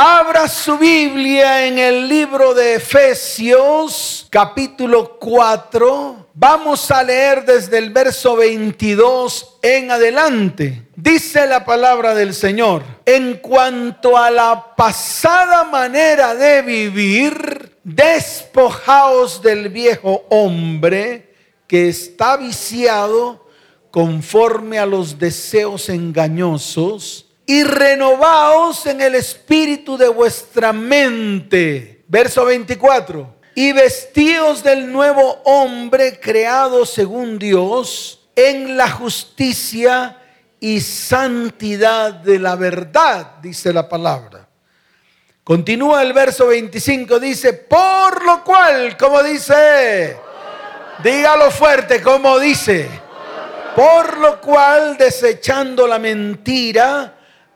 Abra su Biblia en el libro de Efesios, capítulo 4. Vamos a leer desde el verso 22 en adelante. Dice la palabra del Señor, en cuanto a la pasada manera de vivir, despojaos del viejo hombre que está viciado conforme a los deseos engañosos y renovaos en el espíritu de vuestra mente. Verso 24. Y vestíos del nuevo hombre creado según Dios en la justicia y santidad de la verdad, dice la palabra. Continúa el verso 25, dice, por lo cual, como dice, dígalo fuerte, como dice, por lo cual desechando la mentira,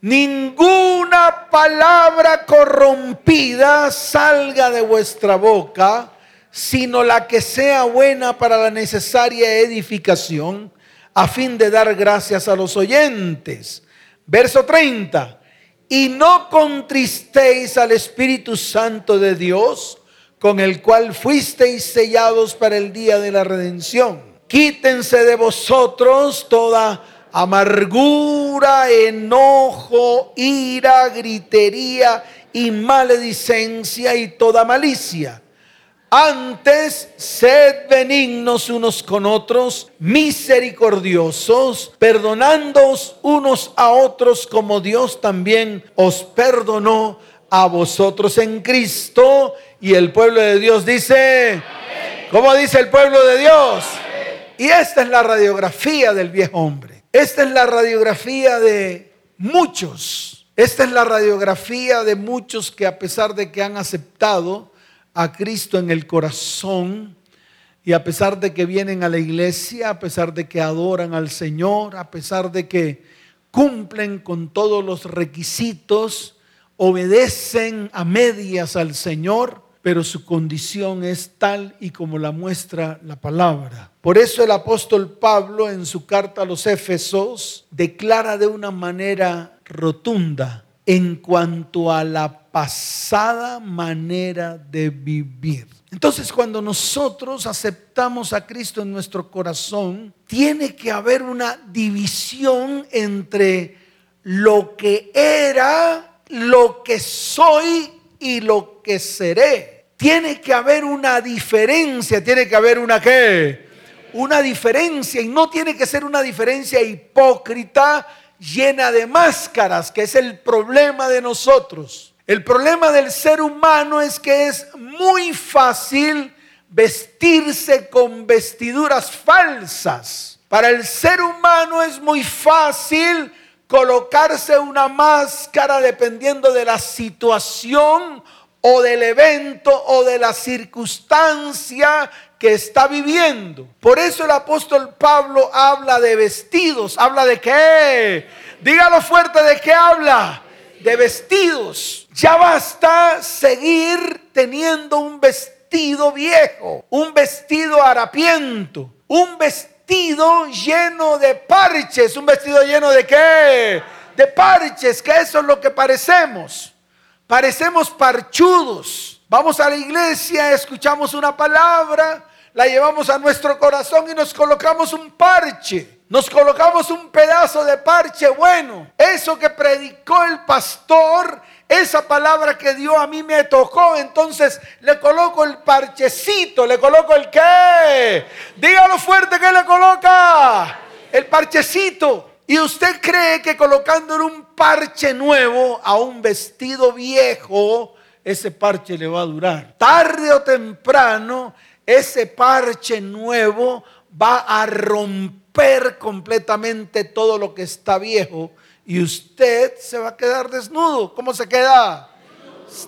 ninguna palabra corrompida salga de vuestra boca, sino la que sea buena para la necesaria edificación, a fin de dar gracias a los oyentes. Verso 30. Y no contristéis al Espíritu Santo de Dios, con el cual fuisteis sellados para el día de la redención. Quítense de vosotros toda amargura, enojo, ira, gritería y maledicencia y toda malicia. Antes, sed benignos unos con otros, misericordiosos, perdonándoos unos a otros como Dios también os perdonó a vosotros en Cristo. Y el pueblo de Dios dice, ¿cómo dice el pueblo de Dios? Y esta es la radiografía del viejo hombre. Esta es la radiografía de muchos. Esta es la radiografía de muchos que a pesar de que han aceptado a Cristo en el corazón y a pesar de que vienen a la iglesia, a pesar de que adoran al Señor, a pesar de que cumplen con todos los requisitos, obedecen a medias al Señor, pero su condición es tal y como la muestra la palabra. Por eso el apóstol Pablo en su carta a los Éfesos declara de una manera rotunda en cuanto a la pasada manera de vivir. Entonces cuando nosotros aceptamos a Cristo en nuestro corazón, tiene que haber una división entre lo que era, lo que soy y lo que seré tiene que haber una diferencia, tiene que haber una qué? Una diferencia y no tiene que ser una diferencia hipócrita llena de máscaras, que es el problema de nosotros. El problema del ser humano es que es muy fácil vestirse con vestiduras falsas. Para el ser humano es muy fácil colocarse una máscara dependiendo de la situación o del evento o de la circunstancia que está viviendo. Por eso el apóstol Pablo habla de vestidos. ¿Habla de qué? Dígalo fuerte, ¿de qué habla? De vestidos. Ya basta seguir teniendo un vestido viejo, un vestido harapiento, un vestido lleno de parches, un vestido lleno de qué? De parches, que eso es lo que parecemos. Parecemos parchudos. Vamos a la iglesia, escuchamos una palabra, la llevamos a nuestro corazón y nos colocamos un parche. Nos colocamos un pedazo de parche bueno. Eso que predicó el pastor, esa palabra que dio a mí me tocó. Entonces le coloco el parchecito, le coloco el qué. Dígalo fuerte que le coloca. El parchecito. Y usted cree que colocándole un parche nuevo a un vestido viejo, ese parche le va a durar. Tarde o temprano, ese parche nuevo va a romper completamente todo lo que está viejo y usted se va a quedar desnudo. ¿Cómo se queda?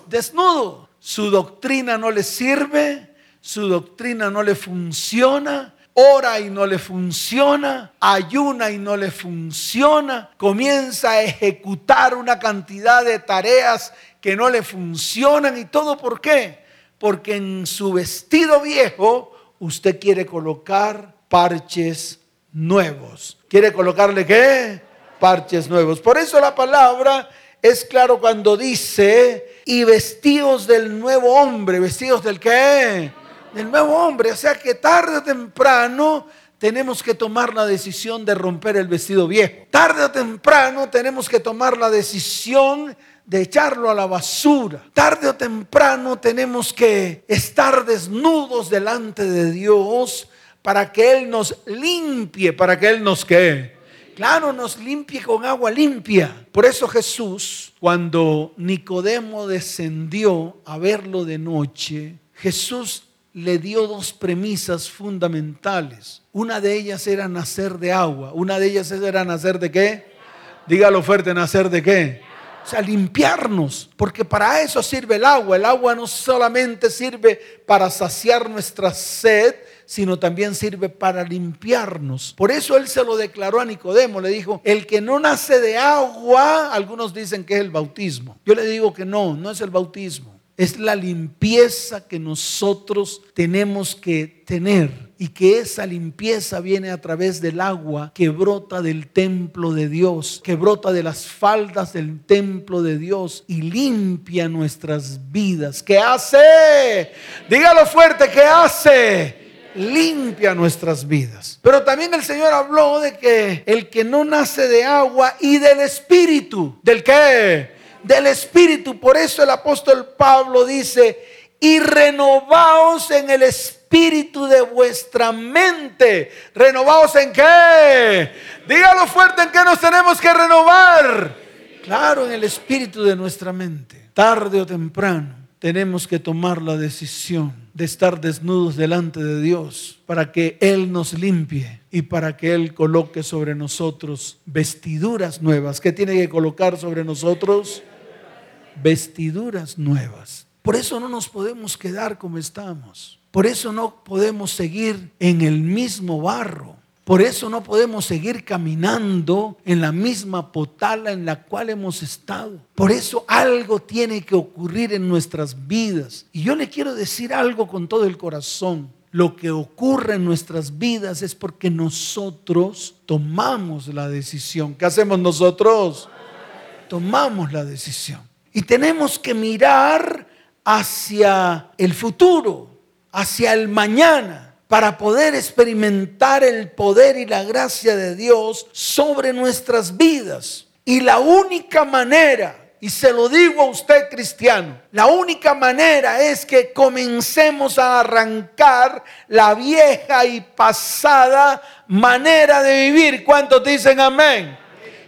Desnudo. su doctrina no le sirve, su doctrina no le funciona, ora y no le funciona, ayuna y no le funciona, comienza a ejecutar una cantidad de tareas que no le funcionan y todo por qué? Porque en su vestido viejo usted quiere colocar parches nuevos. ¿Quiere colocarle qué? Parches nuevos. Por eso la palabra es claro cuando dice, y vestidos del nuevo hombre, vestidos del qué? Del nuevo hombre. O sea que tarde o temprano tenemos que tomar la decisión de romper el vestido viejo. Tarde o temprano tenemos que tomar la decisión de echarlo a la basura. Tarde o temprano tenemos que estar desnudos delante de Dios para que Él nos limpie, para que Él nos quede. Claro, nos limpie con agua limpia. Por eso Jesús, cuando Nicodemo descendió a verlo de noche, Jesús le dio dos premisas fundamentales. Una de ellas era nacer de agua. Una de ellas era nacer de qué? Dígalo fuerte, nacer de qué? O sea, limpiarnos, porque para eso sirve el agua. El agua no solamente sirve para saciar nuestra sed, sino también sirve para limpiarnos. Por eso él se lo declaró a Nicodemo, le dijo, el que no nace de agua, algunos dicen que es el bautismo. Yo le digo que no, no es el bautismo. Es la limpieza que nosotros tenemos que tener y que esa limpieza viene a través del agua que brota del templo de Dios, que brota de las faldas del templo de Dios y limpia nuestras vidas. ¿Qué hace? Dígalo fuerte, ¿qué hace? limpia nuestras vidas. Pero también el Señor habló de que el que no nace de agua y del espíritu, ¿del qué? Del espíritu. Por eso el apóstol Pablo dice, y renovaos en el espíritu de vuestra mente. ¿Renovaos en qué? Dígalo fuerte en qué nos tenemos que renovar. Claro, en el espíritu de nuestra mente. Tarde o temprano tenemos que tomar la decisión de estar desnudos delante de Dios para que Él nos limpie y para que Él coloque sobre nosotros vestiduras nuevas. ¿Qué tiene que colocar sobre nosotros? Vestiduras nuevas. Por eso no nos podemos quedar como estamos. Por eso no podemos seguir en el mismo barro. Por eso no podemos seguir caminando en la misma potala en la cual hemos estado. Por eso algo tiene que ocurrir en nuestras vidas. Y yo le quiero decir algo con todo el corazón. Lo que ocurre en nuestras vidas es porque nosotros tomamos la decisión. ¿Qué hacemos nosotros? Tomamos la decisión. Y tenemos que mirar hacia el futuro, hacia el mañana para poder experimentar el poder y la gracia de Dios sobre nuestras vidas. Y la única manera, y se lo digo a usted cristiano, la única manera es que comencemos a arrancar la vieja y pasada manera de vivir. ¿Cuántos dicen amén?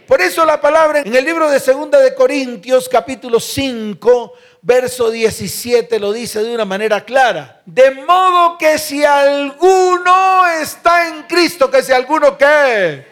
Por eso la palabra en el libro de Segunda de Corintios capítulo 5 verso 17 lo dice de una manera clara. De modo que si alguno está en Cristo, que si alguno qué.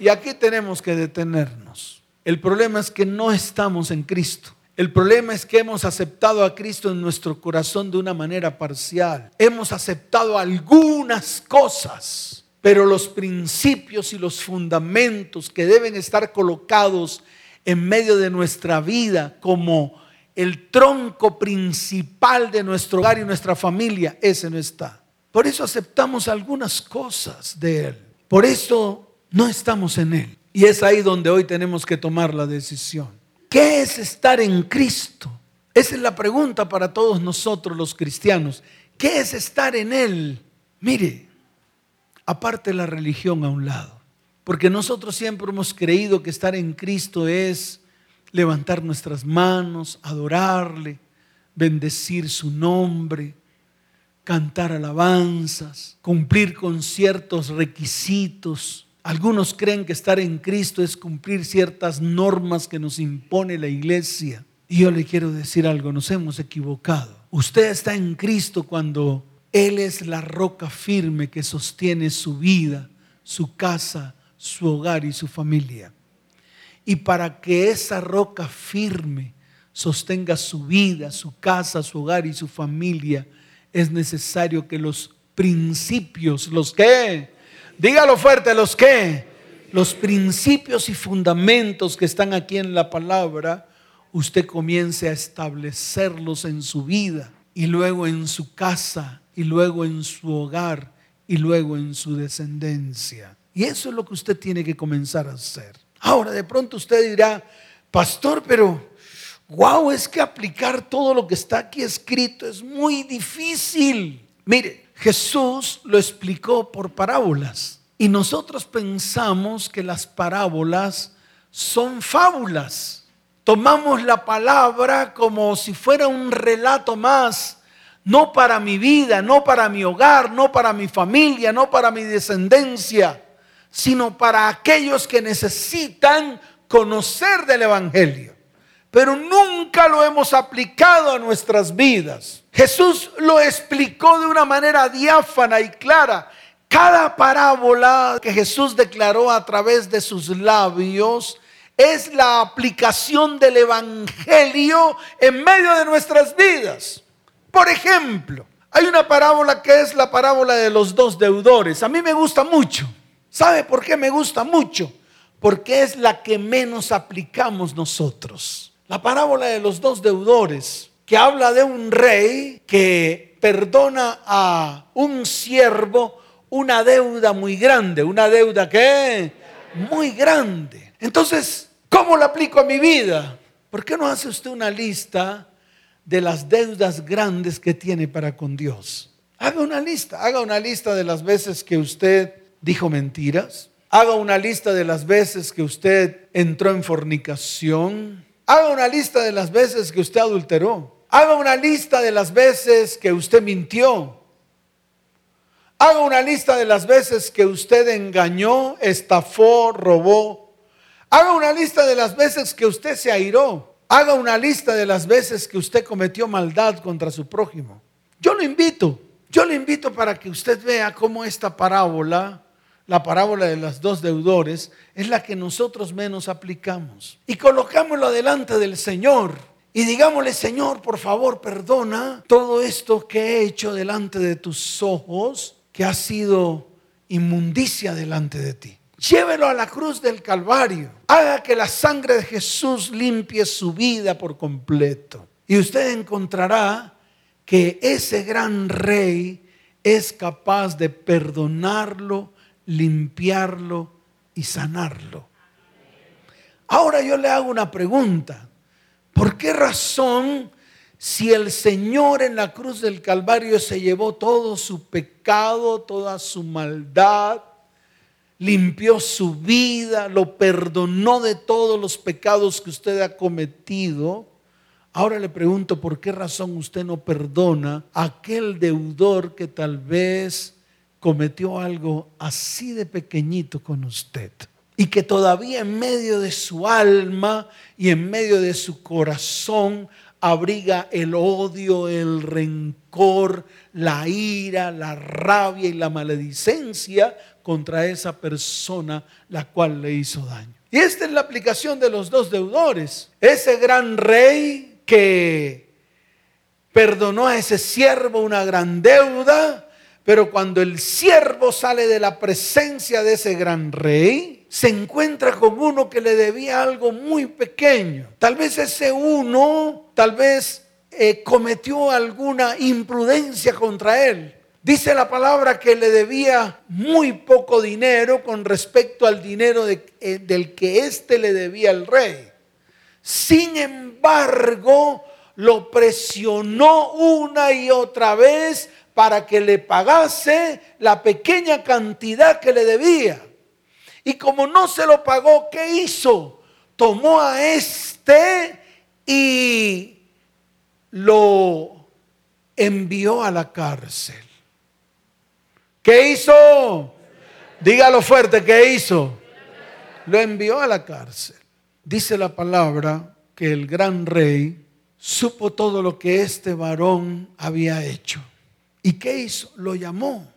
Y aquí tenemos que detenernos. El problema es que no estamos en Cristo. El problema es que hemos aceptado a Cristo en nuestro corazón de una manera parcial. Hemos aceptado algunas cosas, pero los principios y los fundamentos que deben estar colocados en medio de nuestra vida como el tronco principal de nuestro hogar y nuestra familia, ese no está. Por eso aceptamos algunas cosas de Él. Por eso no estamos en Él. Y es ahí donde hoy tenemos que tomar la decisión. ¿Qué es estar en Cristo? Esa es la pregunta para todos nosotros los cristianos. ¿Qué es estar en Él? Mire, aparte la religión a un lado. Porque nosotros siempre hemos creído que estar en Cristo es levantar nuestras manos, adorarle, bendecir su nombre, cantar alabanzas, cumplir con ciertos requisitos. Algunos creen que estar en Cristo es cumplir ciertas normas que nos impone la iglesia. Y yo le quiero decir algo, nos hemos equivocado. Usted está en Cristo cuando Él es la roca firme que sostiene su vida, su casa, su hogar y su familia. Y para que esa roca firme sostenga su vida, su casa, su hogar y su familia, es necesario que los principios, los que, dígalo fuerte, los que, los principios y fundamentos que están aquí en la palabra, usted comience a establecerlos en su vida y luego en su casa y luego en su hogar y luego en su descendencia. Y eso es lo que usted tiene que comenzar a hacer. Ahora, de pronto usted dirá, pastor, pero wow, es que aplicar todo lo que está aquí escrito es muy difícil. Mire, Jesús lo explicó por parábolas y nosotros pensamos que las parábolas son fábulas. Tomamos la palabra como si fuera un relato más, no para mi vida, no para mi hogar, no para mi familia, no para mi descendencia, sino para aquellos que necesitan conocer del Evangelio pero nunca lo hemos aplicado a nuestras vidas. Jesús lo explicó de una manera diáfana y clara. Cada parábola que Jesús declaró a través de sus labios es la aplicación del Evangelio en medio de nuestras vidas. Por ejemplo, hay una parábola que es la parábola de los dos deudores. A mí me gusta mucho. ¿Sabe por qué me gusta mucho? Porque es la que menos aplicamos nosotros. La parábola de los dos deudores, que habla de un rey que perdona a un siervo una deuda muy grande, una deuda que muy grande. Entonces, ¿cómo la aplico a mi vida? ¿Por qué no hace usted una lista de las deudas grandes que tiene para con Dios? Haga una lista, haga una lista de las veces que usted dijo mentiras, haga una lista de las veces que usted entró en fornicación, Haga una lista de las veces que usted adulteró. Haga una lista de las veces que usted mintió. Haga una lista de las veces que usted engañó, estafó, robó. Haga una lista de las veces que usted se airó. Haga una lista de las veces que usted cometió maldad contra su prójimo. Yo lo invito, yo le invito para que usted vea cómo esta parábola la parábola de los dos deudores, es la que nosotros menos aplicamos. Y colocámoslo delante del Señor y digámosle, Señor, por favor, perdona todo esto que he hecho delante de tus ojos, que ha sido inmundicia delante de ti. Llévelo a la cruz del Calvario. Haga que la sangre de Jesús limpie su vida por completo. Y usted encontrará que ese gran rey es capaz de perdonarlo limpiarlo y sanarlo. Ahora yo le hago una pregunta. ¿Por qué razón si el Señor en la cruz del Calvario se llevó todo su pecado, toda su maldad, limpió su vida, lo perdonó de todos los pecados que usted ha cometido? Ahora le pregunto, ¿por qué razón usted no perdona a aquel deudor que tal vez cometió algo así de pequeñito con usted y que todavía en medio de su alma y en medio de su corazón abriga el odio, el rencor, la ira, la rabia y la maledicencia contra esa persona la cual le hizo daño. Y esta es la aplicación de los dos deudores. Ese gran rey que perdonó a ese siervo una gran deuda, pero cuando el siervo sale de la presencia de ese gran rey, se encuentra con uno que le debía algo muy pequeño. Tal vez ese uno, tal vez eh, cometió alguna imprudencia contra él. Dice la palabra que le debía muy poco dinero con respecto al dinero eh, del que éste le debía al rey. Sin embargo, lo presionó una y otra vez para que le pagase la pequeña cantidad que le debía. Y como no se lo pagó, ¿qué hizo? Tomó a este y lo envió a la cárcel. ¿Qué hizo? Dígalo fuerte, ¿qué hizo? Lo envió a la cárcel. Dice la palabra que el gran rey supo todo lo que este varón había hecho. ¿Y qué hizo? Lo llamó,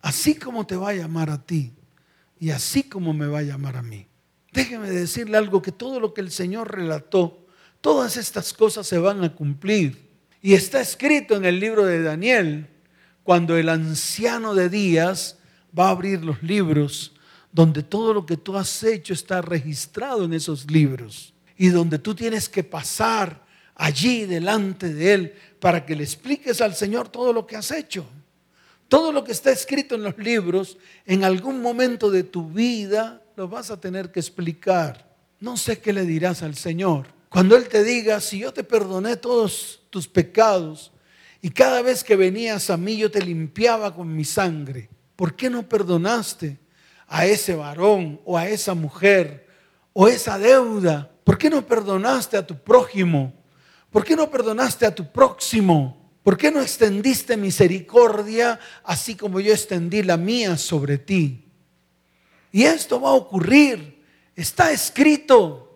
así como te va a llamar a ti y así como me va a llamar a mí. Déjeme decirle algo, que todo lo que el Señor relató, Todas estas cosas se van a cumplir. Y está escrito en el libro de Daniel, cuando el anciano de días va a abrir los libros, donde todo lo que tú has hecho está registrado en esos libros y donde tú tienes que pasar allí delante de Él para que le expliques al Señor todo lo que has hecho. Todo lo que está escrito en los libros, en algún momento de tu vida lo vas a tener que explicar. No sé qué le dirás al Señor. Cuando Él te diga, si yo te perdoné todos tus pecados y cada vez que venías a mí yo te limpiaba con mi sangre, ¿por qué no perdonaste a ese varón o a esa mujer o esa deuda? ¿Por qué no perdonaste a tu prójimo? ¿Por qué no perdonaste a tu próximo? ¿Por qué no extendiste misericordia así como yo extendí la mía sobre ti? Y esto va a ocurrir. Está escrito.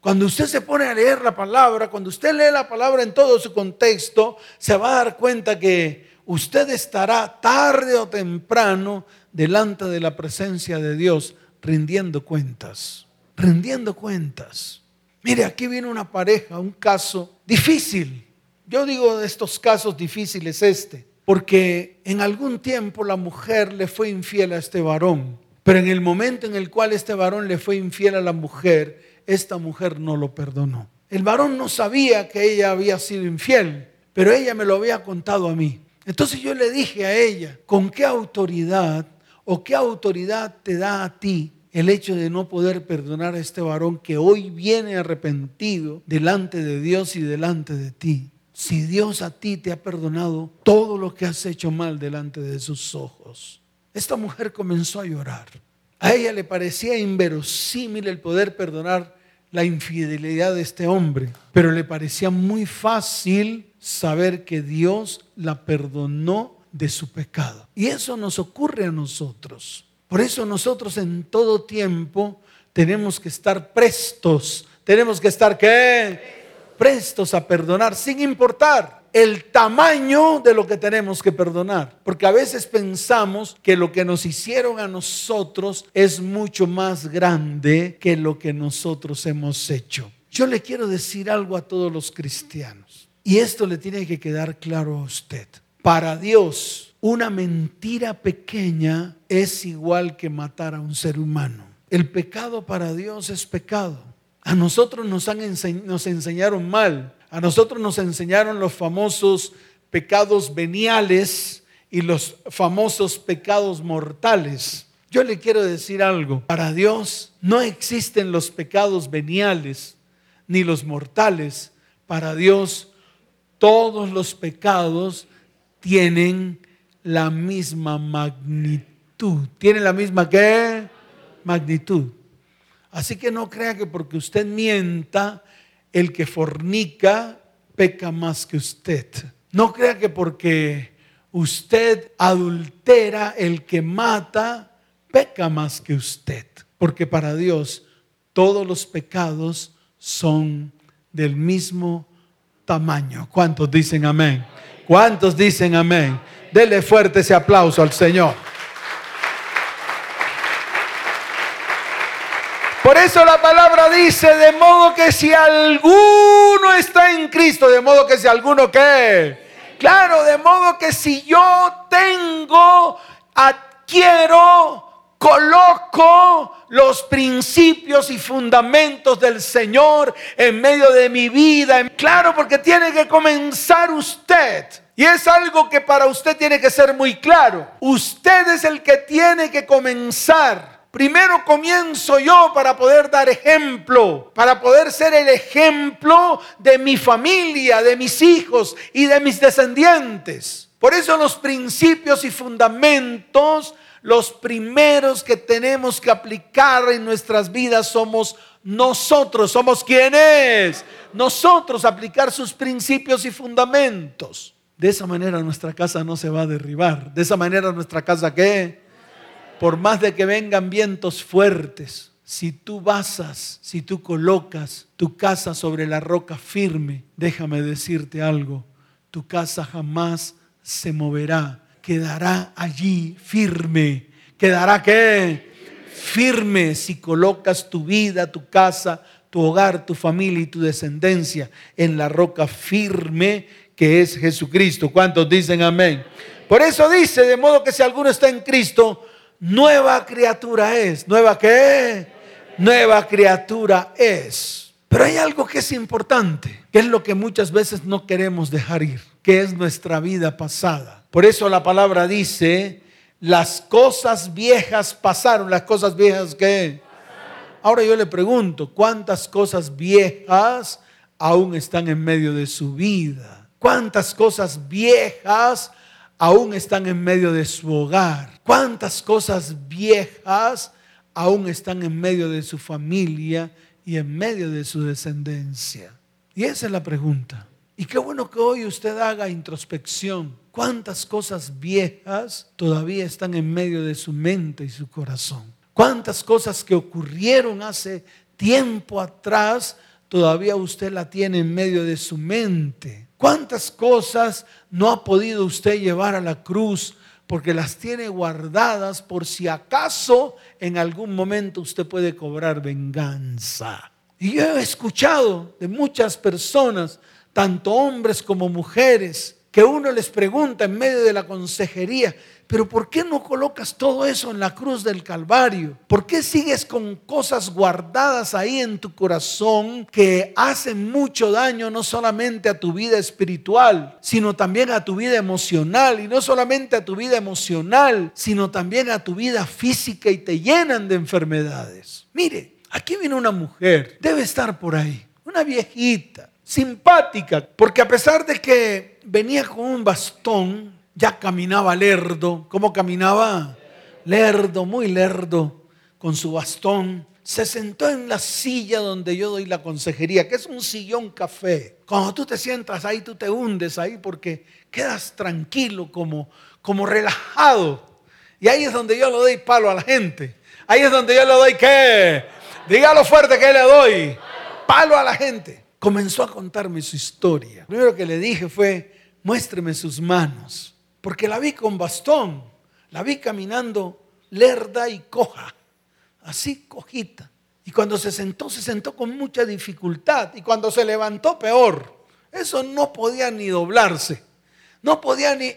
Cuando usted se pone a leer la palabra, cuando usted lee la palabra en todo su contexto, se va a dar cuenta que usted estará tarde o temprano delante de la presencia de Dios rindiendo cuentas, rindiendo cuentas. Mire, aquí viene una pareja, un caso difícil. Yo digo de estos casos difíciles este, porque en algún tiempo la mujer le fue infiel a este varón, pero en el momento en el cual este varón le fue infiel a la mujer, esta mujer no lo perdonó. El varón no sabía que ella había sido infiel, pero ella me lo había contado a mí. Entonces yo le dije a ella, ¿con qué autoridad o qué autoridad te da a ti el hecho de no poder perdonar a este varón que hoy viene arrepentido delante de Dios y delante de ti. Si Dios a ti te ha perdonado todo lo que has hecho mal delante de sus ojos. Esta mujer comenzó a llorar. A ella le parecía inverosímil el poder perdonar la infidelidad de este hombre, pero le parecía muy fácil saber que Dios la perdonó de su pecado. Y eso nos ocurre a nosotros. Por eso nosotros en todo tiempo tenemos que estar prestos. Tenemos que estar qué? Prestos a perdonar sin importar el tamaño de lo que tenemos que perdonar. Porque a veces pensamos que lo que nos hicieron a nosotros es mucho más grande que lo que nosotros hemos hecho. Yo le quiero decir algo a todos los cristianos. Y esto le tiene que quedar claro a usted. Para Dios, una mentira pequeña es igual que matar a un ser humano. El pecado para Dios es pecado. A nosotros nos, han enseñaron mal. A nosotros nos enseñaron los famosos pecados veniales y los famosos pecados mortales. Yo le quiero decir algo. Para Dios no existen los pecados veniales ni los mortales. Para Dios todos los pecados tienen la misma magnitud. ¿Tiene la misma qué? Magnitud. Así que no crea que porque usted mienta, el que fornica peca más que usted. No crea que porque usted adultera, el que mata peca más que usted. Porque para Dios todos los pecados son del mismo tamaño. ¿Cuántos dicen amén? ¿Cuántos dicen amén? Dele fuerte ese aplauso al Señor. Por eso la palabra dice, de modo que si alguno está en Cristo, de modo que si alguno qué. Claro, de modo que si yo tengo, adquiero, coloco los principios y fundamentos del Señor en medio de mi vida. Claro, porque tiene que comenzar usted y es algo que para usted tiene que ser muy claro. Usted es el que tiene que comenzar. Primero comienzo yo para poder dar ejemplo, para poder ser el ejemplo de mi familia, de mis hijos y de mis descendientes. Por eso los principios y fundamentos, los primeros que tenemos que aplicar en nuestras vidas somos nosotros. ¿Somos quienes? Nosotros aplicar sus principios y fundamentos. De esa manera nuestra casa no se va a derribar. De esa manera nuestra casa qué? Por más de que vengan vientos fuertes, si tú basas, si tú colocas tu casa sobre la roca firme, déjame decirte algo, tu casa jamás se moverá, quedará allí firme. ¿Quedará qué? Firme si colocas tu vida, tu casa, tu hogar, tu familia y tu descendencia en la roca firme que es Jesucristo. ¿Cuántos dicen amén? Por eso dice, de modo que si alguno está en Cristo, nueva criatura es. ¿Nueva qué? Nueva criatura es. Pero hay algo que es importante, que es lo que muchas veces no queremos dejar ir, que es nuestra vida pasada. Por eso la palabra dice, las cosas viejas pasaron, las cosas viejas que... Ahora yo le pregunto, ¿cuántas cosas viejas aún están en medio de su vida? ¿Cuántas cosas viejas aún están en medio de su hogar? ¿Cuántas cosas viejas aún están en medio de su familia y en medio de su descendencia? Y esa es la pregunta. Y qué bueno que hoy usted haga introspección. ¿Cuántas cosas viejas todavía están en medio de su mente y su corazón? ¿Cuántas cosas que ocurrieron hace tiempo atrás todavía usted la tiene en medio de su mente? ¿Cuántas cosas no ha podido usted llevar a la cruz porque las tiene guardadas por si acaso en algún momento usted puede cobrar venganza? Y yo he escuchado de muchas personas, tanto hombres como mujeres, que uno les pregunta en medio de la consejería, pero ¿por qué no colocas todo eso en la cruz del Calvario? ¿Por qué sigues con cosas guardadas ahí en tu corazón que hacen mucho daño no solamente a tu vida espiritual, sino también a tu vida emocional? Y no solamente a tu vida emocional, sino también a tu vida física y te llenan de enfermedades. Mire, aquí viene una mujer, debe estar por ahí, una viejita, simpática, porque a pesar de que venía con un bastón, ya caminaba lerdo. ¿Cómo caminaba? Lerdo, muy lerdo, con su bastón. Se sentó en la silla donde yo doy la consejería, que es un sillón café. Cuando tú te sientas ahí, tú te hundes ahí porque quedas tranquilo, como, como relajado. Y ahí es donde yo le doy palo a la gente. Ahí es donde yo le doy qué. Dígalo fuerte que le doy. Palo a la gente. Comenzó a contarme su historia. Lo primero que le dije fue, muéstreme sus manos, porque la vi con bastón, la vi caminando lerda y coja, así cojita. Y cuando se sentó, se sentó con mucha dificultad. Y cuando se levantó, peor. Eso no podía ni doblarse. No podía ni,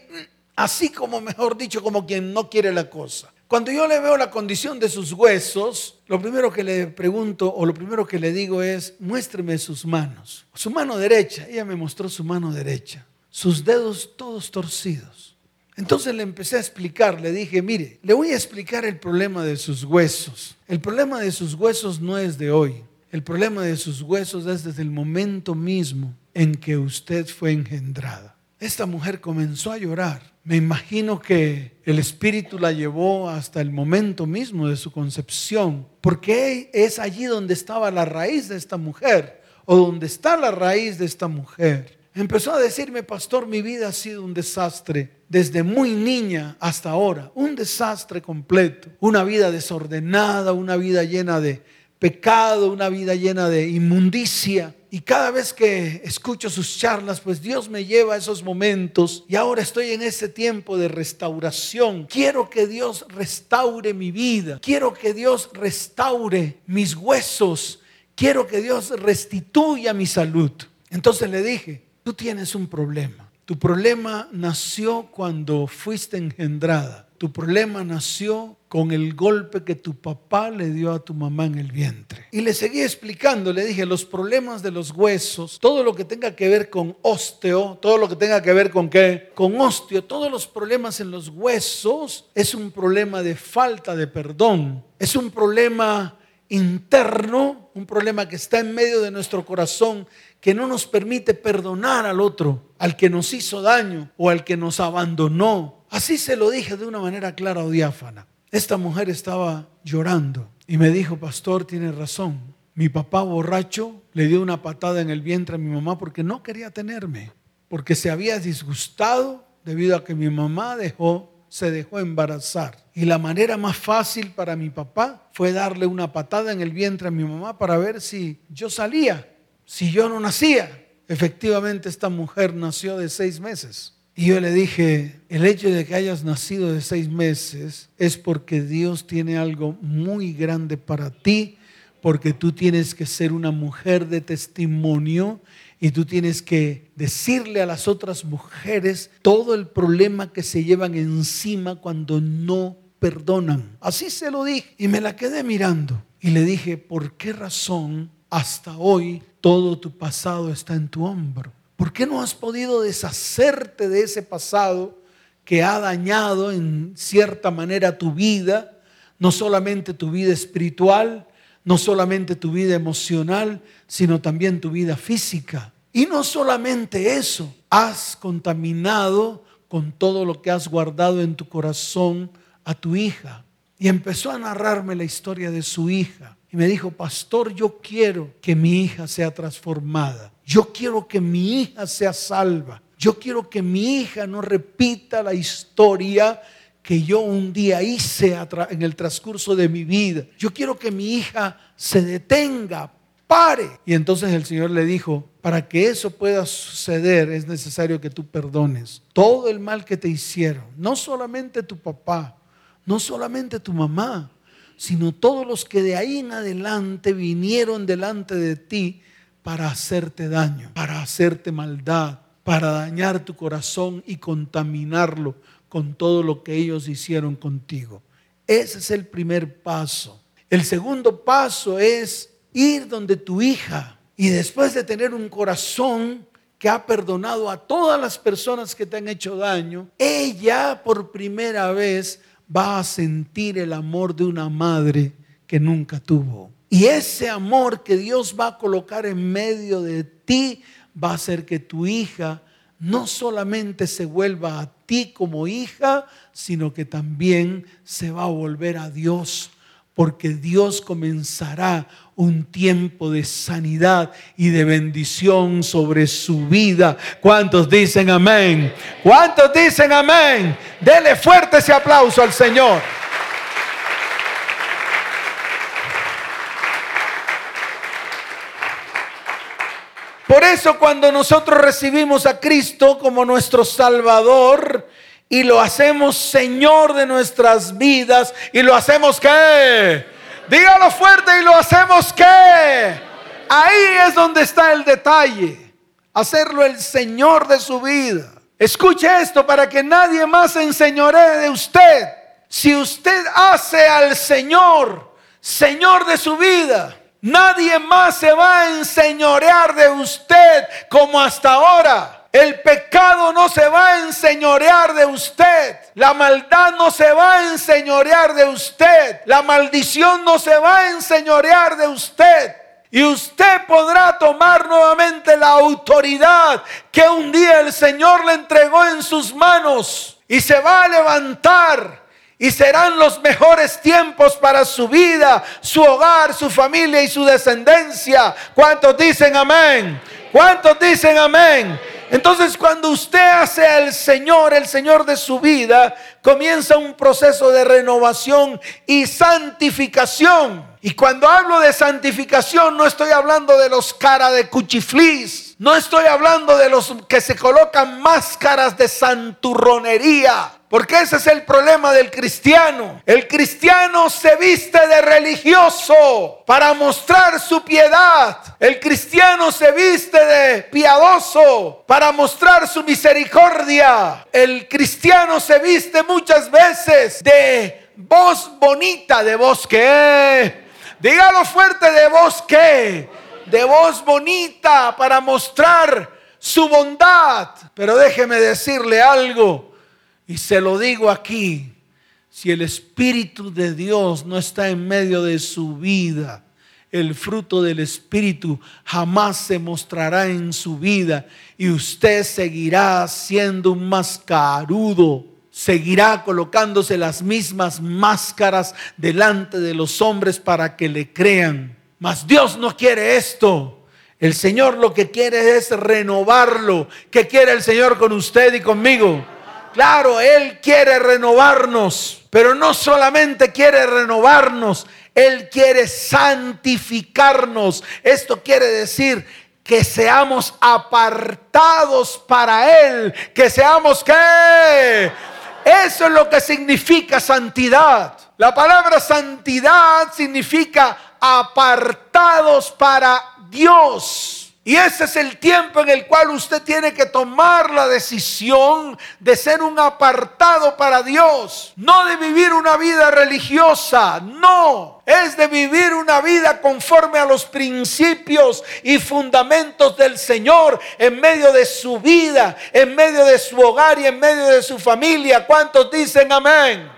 así como mejor dicho, como quien no quiere la cosa. Cuando yo le veo la condición de sus huesos, lo primero que le pregunto o lo primero que le digo es, muéstreme sus manos. Su mano derecha, ella me mostró su mano derecha sus dedos todos torcidos. Entonces le empecé a explicar, le dije, mire, le voy a explicar el problema de sus huesos. El problema de sus huesos no es de hoy. El problema de sus huesos es desde el momento mismo en que usted fue engendrada. Esta mujer comenzó a llorar. Me imagino que el Espíritu la llevó hasta el momento mismo de su concepción, porque es allí donde estaba la raíz de esta mujer, o donde está la raíz de esta mujer. Empezó a decirme, pastor, mi vida ha sido un desastre desde muy niña hasta ahora, un desastre completo, una vida desordenada, una vida llena de pecado, una vida llena de inmundicia. Y cada vez que escucho sus charlas, pues Dios me lleva a esos momentos y ahora estoy en ese tiempo de restauración. Quiero que Dios restaure mi vida, quiero que Dios restaure mis huesos, quiero que Dios restituya mi salud. Entonces le dije, Tú tienes un problema. Tu problema nació cuando fuiste engendrada. Tu problema nació con el golpe que tu papá le dio a tu mamá en el vientre. Y le seguí explicando, le dije, los problemas de los huesos, todo lo que tenga que ver con osteo, todo lo que tenga que ver con qué, con osteo, todos los problemas en los huesos es un problema de falta de perdón, es un problema interno, un problema que está en medio de nuestro corazón que no nos permite perdonar al otro, al que nos hizo daño o al que nos abandonó. Así se lo dije de una manera clara o diáfana. Esta mujer estaba llorando y me dijo, pastor, tiene razón. Mi papá borracho le dio una patada en el vientre a mi mamá porque no quería tenerme, porque se había disgustado debido a que mi mamá dejó, se dejó embarazar. Y la manera más fácil para mi papá fue darle una patada en el vientre a mi mamá para ver si yo salía si yo no nacía? Efectivamente, esta mujer nació de seis meses. Y yo le dije, el hecho de que hayas nacido de seis meses es porque Dios tiene algo muy grande para ti, porque tú tienes que ser una mujer de testimonio y tú tienes que decirle a las otras mujeres todo el problema que se llevan encima cuando no perdonan. Así se lo dije y me la quedé mirando y le dije, ¿por qué razón hasta hoy todo tu pasado está en tu hombro? ¿Por qué no has podido deshacerte de ese pasado que ha dañado en cierta manera tu vida? No solamente tu vida espiritual, no solamente tu vida emocional, sino también tu vida física. Y no solamente eso, has contaminado con todo lo que has guardado en tu corazón a tu hija. Y empezó a narrarme la historia de su hija. Y me dijo, pastor, yo quiero que mi hija sea transformada. Yo quiero que mi hija sea salva. Yo quiero que mi hija no repita la historia que yo un día hice en el transcurso de mi vida. Yo quiero que mi hija se detenga, pare. Y entonces el Señor le dijo, para que eso pueda suceder es necesario que tú perdones todo el mal que te hicieron. No solamente tu papá, no solamente tu mamá, sino todos los que de ahí en adelante vinieron delante de ti para hacerte daño, para hacerte maldad, para dañar tu corazón y contaminarlo con todo lo que ellos hicieron contigo. Ese es el primer paso. El segundo paso es ir donde tu hija y después de tener un corazón que ha perdonado a todas las personas que te han hecho daño, ella por primera vez va a sentir el amor de una madre que nunca tuvo. Y ese amor que Dios va a colocar en medio de ti va a hacer que tu hija no solamente se vuelva a ti como hija, sino que también se va a volver a Dios, porque Dios comenzará un tiempo de sanidad y de bendición sobre su vida. ¿Cuántos dicen amén? ¿Cuántos dicen amén? Dele fuerte ese aplauso al Señor. Por eso cuando nosotros recibimos a Cristo como nuestro Salvador y lo hacemos Señor de nuestras vidas y lo hacemos qué? Dígalo fuerte y lo hacemos qué? Ahí es donde está el detalle. Hacerlo el Señor de su vida. Escuche esto para que nadie más se enseñoree de usted. Si usted hace al Señor Señor de su vida, Nadie más se va a enseñorear de usted como hasta ahora. El pecado no se va a enseñorear de usted. La maldad no se va a enseñorear de usted. La maldición no se va a enseñorear de usted. Y usted podrá tomar nuevamente la autoridad que un día el Señor le entregó en sus manos. Y se va a levantar y serán los mejores tiempos para su vida, su hogar, su familia y su descendencia. ¿Cuántos dicen amén? ¿Cuántos dicen amén? Entonces cuando usted hace al Señor el Señor de su vida, comienza un proceso de renovación y santificación. Y cuando hablo de santificación no estoy hablando de los cara de cuchiflis, no estoy hablando de los que se colocan máscaras de santurronería. Porque ese es el problema del cristiano. El cristiano se viste de religioso para mostrar su piedad. El cristiano se viste de piadoso para mostrar su misericordia. El cristiano se viste muchas veces de voz bonita, de voz que... Dígalo fuerte, de voz que... De voz bonita para mostrar su bondad. Pero déjeme decirle algo. Y se lo digo aquí, si el Espíritu de Dios no está en medio de su vida, el fruto del Espíritu jamás se mostrará en su vida y usted seguirá siendo un mascarudo, seguirá colocándose las mismas máscaras delante de los hombres para que le crean. Mas Dios no quiere esto. El Señor lo que quiere es renovarlo. ¿Qué quiere el Señor con usted y conmigo? Claro, Él quiere renovarnos, pero no solamente quiere renovarnos, Él quiere santificarnos. Esto quiere decir que seamos apartados para Él, que seamos que... Eso es lo que significa santidad. La palabra santidad significa apartados para Dios. Y ese es el tiempo en el cual usted tiene que tomar la decisión de ser un apartado para Dios. No de vivir una vida religiosa, no. Es de vivir una vida conforme a los principios y fundamentos del Señor en medio de su vida, en medio de su hogar y en medio de su familia. ¿Cuántos dicen amén?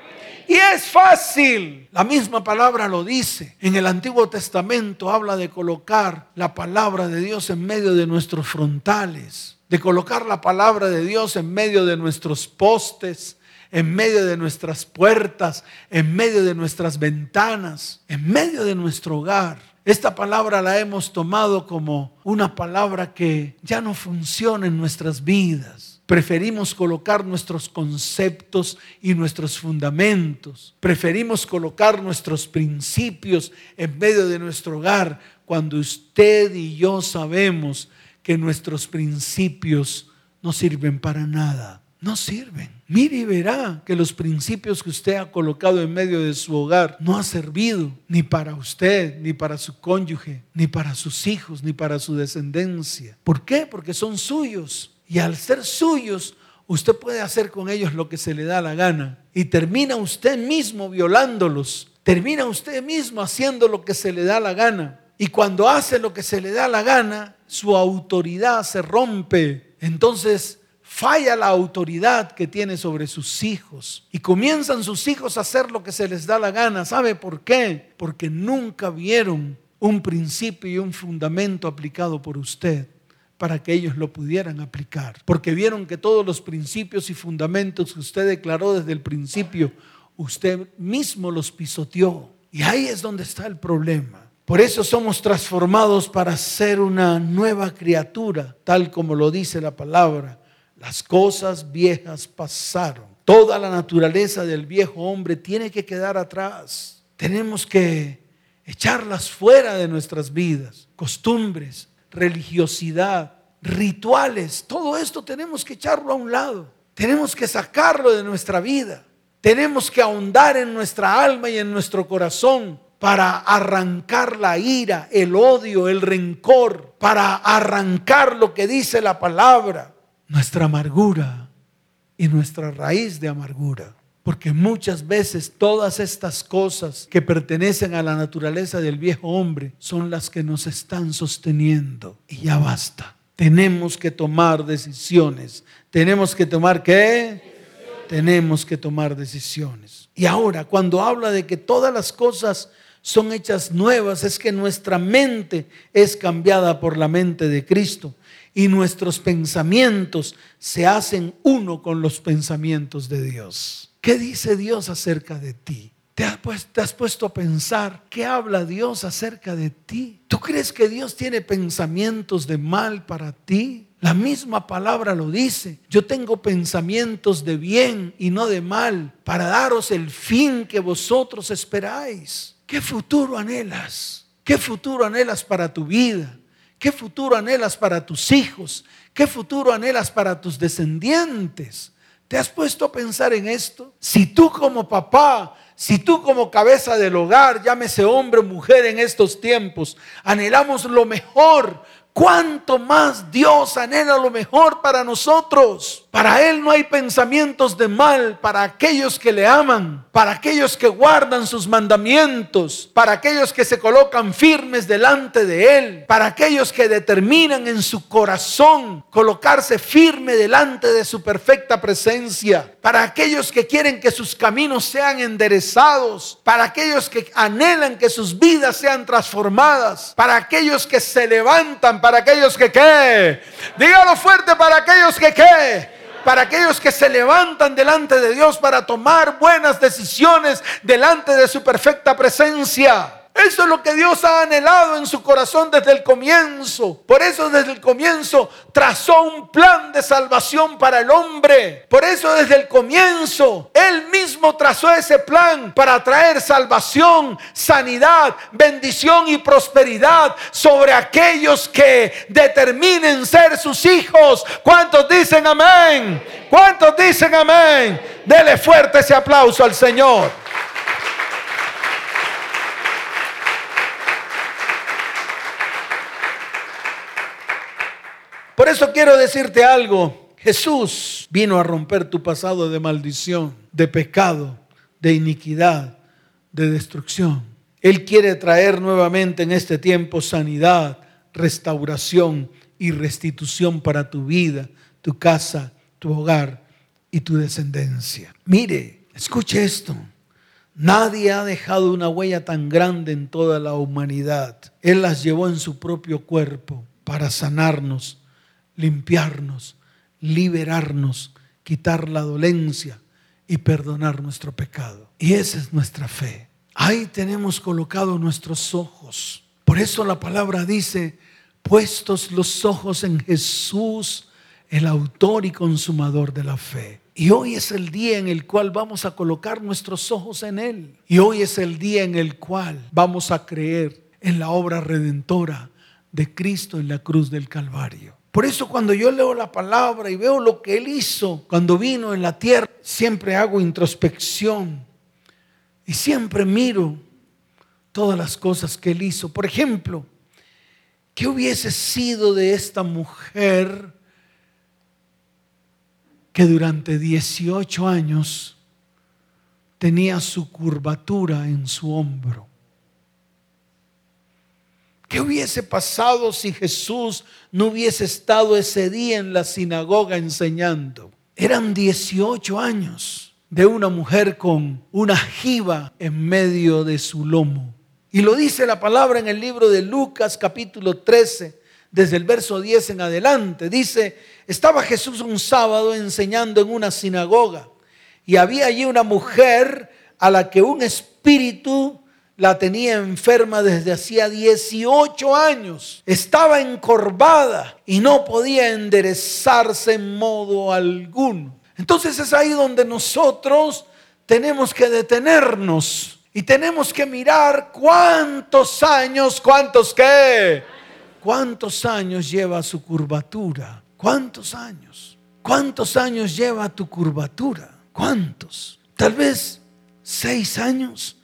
Y es fácil. La misma palabra lo dice. En el Antiguo Testamento habla de colocar la palabra de Dios en medio de nuestros frontales, de colocar la palabra de Dios en medio de nuestros postes, en medio de nuestras puertas, en medio de nuestras ventanas, en medio de nuestro hogar. Esta palabra la hemos tomado como una palabra que ya no funciona en nuestras vidas Preferimos colocar nuestros conceptos y nuestros fundamentos. Preferimos colocar nuestros principios en medio de nuestro hogar cuando usted y yo sabemos que nuestros principios no sirven para nada. No sirven. Mire y verá que los principios que usted ha colocado en medio de su hogar no ha servido ni para usted, ni para su cónyuge, ni para sus hijos, ni para su descendencia. ¿Por qué? Porque son suyos y al ser suyos, usted puede hacer con ellos lo que se le da la gana. Y termina usted mismo violándolos. Termina usted mismo haciendo lo que se le da la gana. Y cuando hace lo que se le da la gana, su autoridad se rompe. Entonces falla la autoridad que tiene sobre sus hijos. Y comienzan sus hijos a hacer lo que se les da la gana. ¿Sabe por qué? Porque nunca vieron un principio y un fundamento aplicado por usted para que ellos lo pudieran aplicar. Porque vieron que todos los principios y fundamentos que usted declaró desde el principio, usted mismo los pisoteó. Y ahí es donde está el problema. Por eso somos transformados para ser una nueva criatura, tal como lo dice la palabra. Las cosas viejas pasaron. Toda la naturaleza del viejo hombre tiene que quedar atrás. Tenemos que echarlas fuera de nuestras vidas. Costumbres, religiosidad, rituales, todo esto tenemos que echarlo a un lado. Tenemos que sacarlo de nuestra vida. Tenemos que ahondar en nuestra alma y en nuestro corazón para arrancar la ira, el odio, el rencor, para arrancar lo que dice la palabra, nuestra amargura y nuestra raíz de amargura. Porque muchas veces todas estas cosas que pertenecen a la naturaleza del viejo hombre son las que nos están sosteniendo. Y ya basta. Tenemos que tomar decisiones. Tenemos que tomar qué? Tenemos que tomar decisiones. Y ahora, cuando habla de que todas las cosas son hechas nuevas, es que nuestra mente es cambiada por la mente de Cristo y nuestros pensamientos se hacen uno con los pensamientos de Dios. ¿Qué dice Dios acerca de ti? ¿Te has, puesto a pensar qué habla Dios acerca de ti? ¿Tú crees que Dios tiene pensamientos de mal para ti? La misma palabra lo dice. Yo tengo pensamientos de bien y no de mal para daros el fin que vosotros esperáis. ¿Qué futuro anhelas? ¿Qué futuro anhelas para tu vida? ¿Qué futuro anhelas para tus hijos? ¿Qué futuro anhelas para tus descendientes? ¿Te has puesto a pensar en esto? Si tú como papá, si tú como cabeza del hogar, llámese hombre o mujer en estos tiempos, anhelamos lo mejor cuánto más Dios anhela lo mejor para nosotros. Para Él no hay pensamientos de mal para aquellos que le aman, para aquellos que guardan sus mandamientos, para aquellos que se colocan firmes delante de Él, para aquellos que determinan en su corazón colocarse firme delante de su perfecta presencia, para aquellos que quieren que sus caminos sean enderezados, para aquellos que anhelan que sus vidas sean transformadas, para aquellos que se levantan para aquellos que qué. Dígalo fuerte para aquellos que qué. Para aquellos que se levantan delante de Dios para tomar buenas decisiones delante de su perfecta presencia. Eso es lo que Dios ha anhelado en su corazón desde el comienzo. Por eso desde el comienzo trazó un plan de salvación para el hombre. Por eso desde el comienzo Él mismo trazó ese plan para traer salvación, sanidad, bendición y prosperidad sobre aquellos que determinen ser sus hijos. ¿Cuántos dicen amén? ¿Cuántos dicen amén? Dele fuerte ese aplauso al Señor. Eso quiero decirte algo. Jesús vino a romper tu pasado de maldición, de pecado, de iniquidad, de destrucción. Él quiere traer nuevamente en este tiempo sanidad, restauración y restitución para tu vida, tu casa, tu hogar y tu descendencia. Mire, escuche esto. Nadie ha dejado una huella tan grande en toda la humanidad. Él las llevó en su propio cuerpo para sanarnos, limpiarnos, liberarnos, quitar la dolencia y perdonar nuestro pecado. Y esa es nuestra fe. Ahí tenemos colocado nuestros ojos. Por eso la palabra dice, puestos los ojos en Jesús, el autor y consumador de la fe. Y hoy es el día en el cual vamos a colocar nuestros ojos en Él. Y hoy es el día en el cual vamos a creer en la obra redentora de Cristo en la cruz del Calvario. Por eso cuando yo leo la palabra y veo lo que Él hizo cuando vino en la tierra, siempre hago introspección y siempre miro todas las cosas que Él hizo. Por ejemplo, ¿qué hubiese sido de esta mujer que durante 18 años tenía su curvatura en su hombro. ¿Qué hubiese pasado si Jesús no hubiese estado ese día en la sinagoga enseñando? Eran 18 años de una mujer con una jiba en medio de su lomo. Y lo dice la palabra en el libro de Lucas capítulo 13, desde el verso 10 en adelante. Dice, estaba Jesús un sábado enseñando en una sinagoga y había allí una mujer a la que un espíritu la tenía enferma desde hacía 18 años. Estaba encorvada y no podía enderezarse en modo alguno. Entonces es ahí donde nosotros tenemos que detenernos y tenemos que mirar cuántos años, cuántos qué ¿Cuántos años lleva su curvatura? ¿Cuántos años? ¿Cuántos años lleva tu curvatura? ¿Cuántos? Tal vez seis años.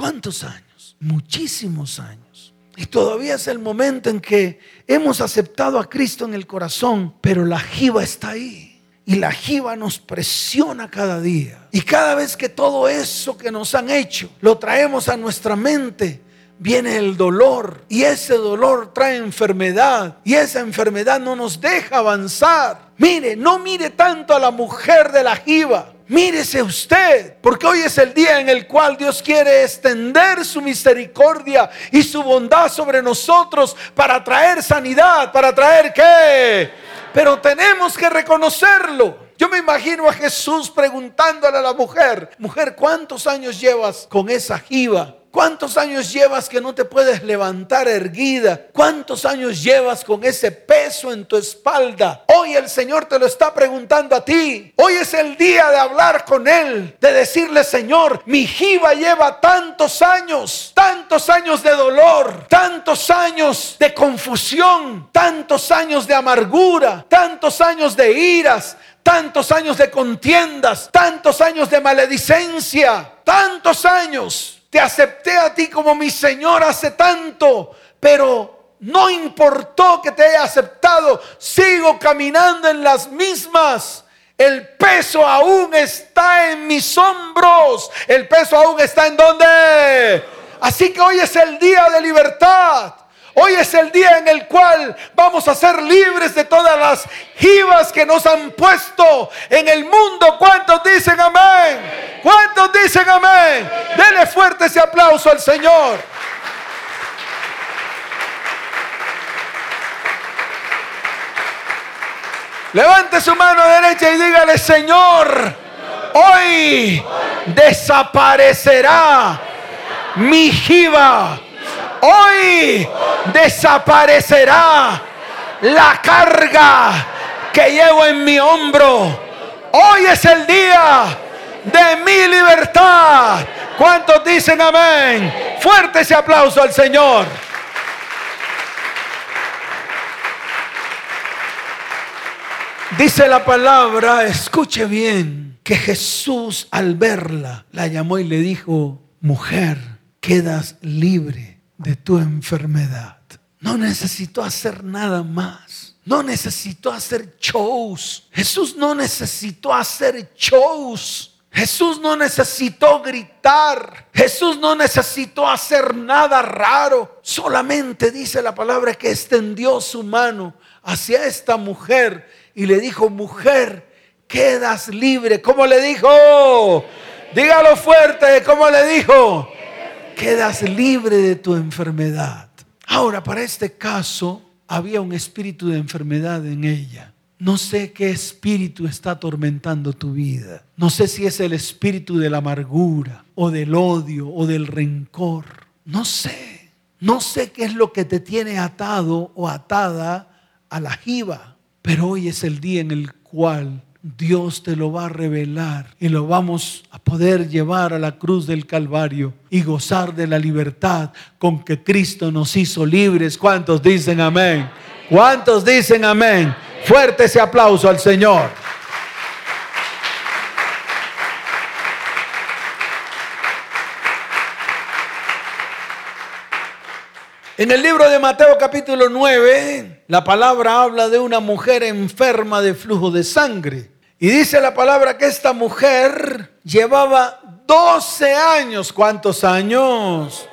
¿Cuántos años? Muchísimos años. Y todavía es el momento en que hemos aceptado a Cristo en el corazón, pero la jiba está ahí. Y la jiba nos presiona cada día. Y cada vez que todo eso que nos han hecho lo traemos a nuestra mente, viene el dolor y ese dolor trae enfermedad y esa enfermedad no nos deja avanzar. Mire, no mire tanto a la mujer de la jiba. Mírese usted, porque hoy es el día en el cual Dios quiere extender su misericordia y su bondad sobre nosotros para traer sanidad, para traer qué. Pero tenemos que reconocerlo. Yo me imagino a Jesús preguntándole a la mujer, mujer, ¿cuántos años llevas con esa jiba? ¿Cuántos años llevas que no te puedes levantar erguida? ¿Cuántos años llevas con ese peso en tu espalda? Hoy el Señor te lo está preguntando a ti. Hoy es el día de hablar con Él, de decirle, Señor, mi jiba lleva tantos años, tantos años de dolor, tantos años de confusión, tantos años de amargura, tantos años de iras, tantos años de contiendas, tantos años de maledicencia, tantos años te acepté a ti como mi Señor hace tanto, pero no importó que te haya aceptado, sigo caminando en las mismas. El peso aún está en mis hombros. El peso aún está en donde. Así que hoy es el día de libertad. Hoy es el día en el cual vamos a ser libres de todas las jivas que nos han puesto en el mundo. ¿Cuántos dicen amén? ¿Cuántos dicen amén? Dele fuerte ese aplauso al Señor. Levante su mano derecha y dígale, Señor, hoy desaparecerá mi jiva Hoy desaparecerá la carga que llevo en mi hombro. Hoy es el día de mi libertad. ¿Cuántos dicen amén? Fuerte ese aplauso al Señor. Dice la palabra, escuche bien, que Jesús al verla la llamó y le dijo, mujer, quedas libre de tu enfermedad. No necesitó hacer nada más. no necesitó hacer shows. Jesús no necesitó hacer shows. Jesús no necesitó gritar. Jesús no necesitó hacer nada raro. Solamente dice la palabra que extendió su mano hacia esta mujer y le dijo, mujer, quedas libre. ¿Cómo le dijo? Dígalo fuerte, ¿cómo le dijo? Quedas libre de tu enfermedad. Ahora, para este caso, había un espíritu de enfermedad en ella. No sé qué espíritu está atormentando tu vida. No sé si es el espíritu de la amargura o del odio o del rencor. No sé. No sé qué es lo que te tiene atado o atada a la jiba. Pero hoy es el día en el cual Dios te lo va a revelar y lo vamos a poder llevar a la cruz del Calvario y gozar de la libertad con que Cristo nos hizo libres. ¿Cuántos dicen amén? ¿Cuántos dicen amén? Fuerte ese aplauso al Señor. En el libro de Mateo capítulo 9, la palabra habla de una mujer enferma de flujo de sangre. Y dice la palabra que esta mujer llevaba 12 años. ¿Cuántos años?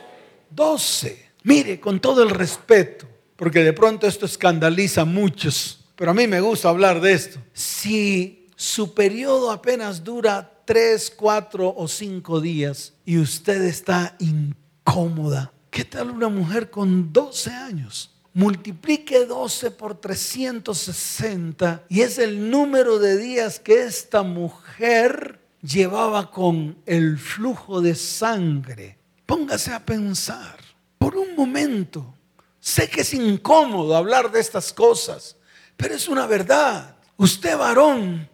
12. Mire, con todo el respeto, porque de pronto esto escandaliza a muchos, pero a mí me gusta hablar de esto. Si su periodo apenas dura 3, 4 o 5 días y usted está incómoda, ¿Qué tal una mujer con 12 años? Multiplique 12 por 360 y es el número de días que esta mujer llevaba con el flujo de sangre. Póngase a pensar por un momento. Sé que es incómodo hablar de estas cosas, pero es una verdad. Usted varón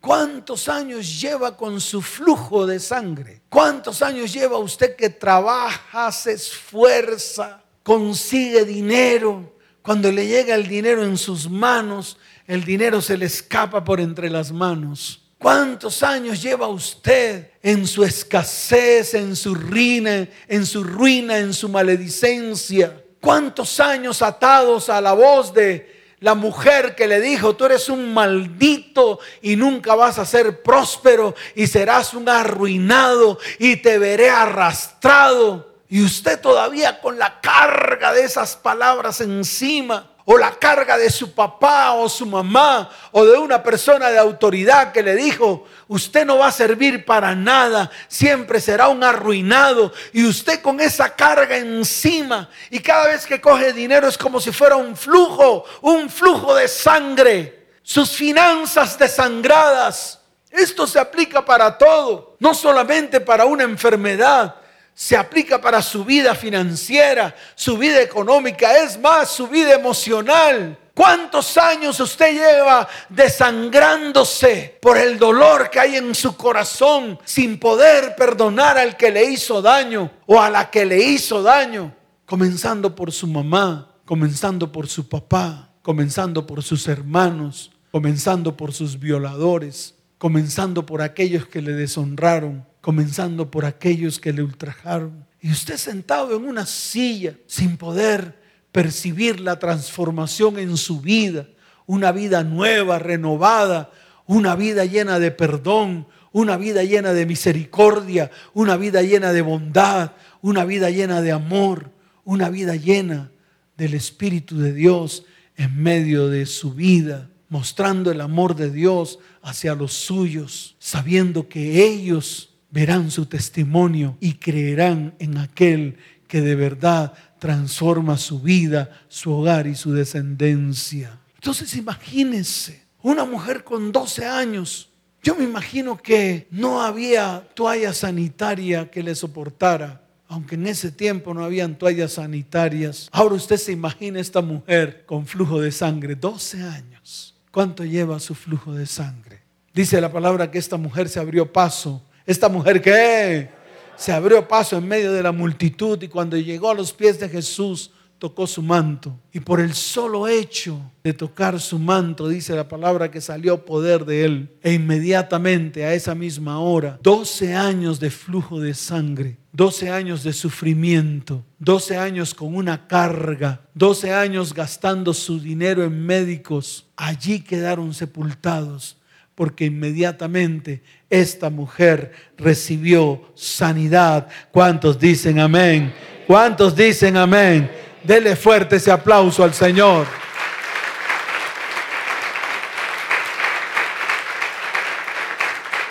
¿Cuántos años lleva con su flujo de sangre? ¿Cuántos años lleva usted que trabaja, se esfuerza, consigue dinero? Cuando le llega el dinero en sus manos, el dinero se le escapa por entre las manos. ¿Cuántos años lleva usted en su escasez, en su ruina, en su ruina, en su maledicencia? ¿Cuántos años atados a la voz de la mujer que le dijo, tú eres un maldito y nunca vas a ser próspero y serás un arruinado y te veré arrastrado. Y usted todavía con la carga de esas palabras encima o la carga de su papá o su mamá o de una persona de autoridad que le dijo, usted no va a servir para nada, siempre será un arruinado y usted con esa carga encima y cada vez que coge dinero es como si fuera un flujo, un flujo de sangre, sus finanzas desangradas. Esto se aplica para todo, no solamente para una enfermedad, se aplica para su vida financiera, su vida económica, es más, su vida emocional. ¿Cuántos años usted lleva desangrándose por el dolor que hay en su corazón sin poder perdonar al que le hizo daño o a la que le hizo daño? Comenzando por su mamá, comenzando por su papá, comenzando por sus hermanos, comenzando por sus violadores, comenzando por aquellos que le deshonraron, comenzando por aquellos que le ultrajaron. Y usted sentado en una silla sin poder percibir la transformación en su vida, una vida nueva, renovada, una vida llena de perdón, una vida llena de misericordia, una vida llena de bondad, una vida llena de amor, una vida llena del Espíritu de Dios en medio de su vida, mostrando el amor de Dios hacia los suyos, sabiendo que ellos verán su testimonio y creerán en aquel que de verdad transforma su vida, su hogar y su descendencia. Entonces imagínense, una mujer con 12 años, yo me imagino que no había toalla sanitaria que le soportara, aunque en ese tiempo no habían toallas sanitarias. Ahora usted se imagina esta mujer con flujo de sangre, 12 años. ¿Cuánto lleva su flujo de sangre? Dice la palabra que esta mujer se abrió paso esta mujer que se abrió paso en medio de la multitud y cuando llegó a los pies de Jesús tocó su manto. Y por el solo hecho de tocar su manto, dice la palabra que salió poder de él. E inmediatamente a esa misma hora, 12 años de flujo de sangre 12 años de sufrimiento, 12 años con una carga, 12 años gastando su dinero en médicos. Allí quedaron sepultados porque inmediatamente esta mujer recibió sanidad. ¿Cuántos dicen amén? ¿Cuántos dicen amén? Dele fuerte ese aplauso al Señor.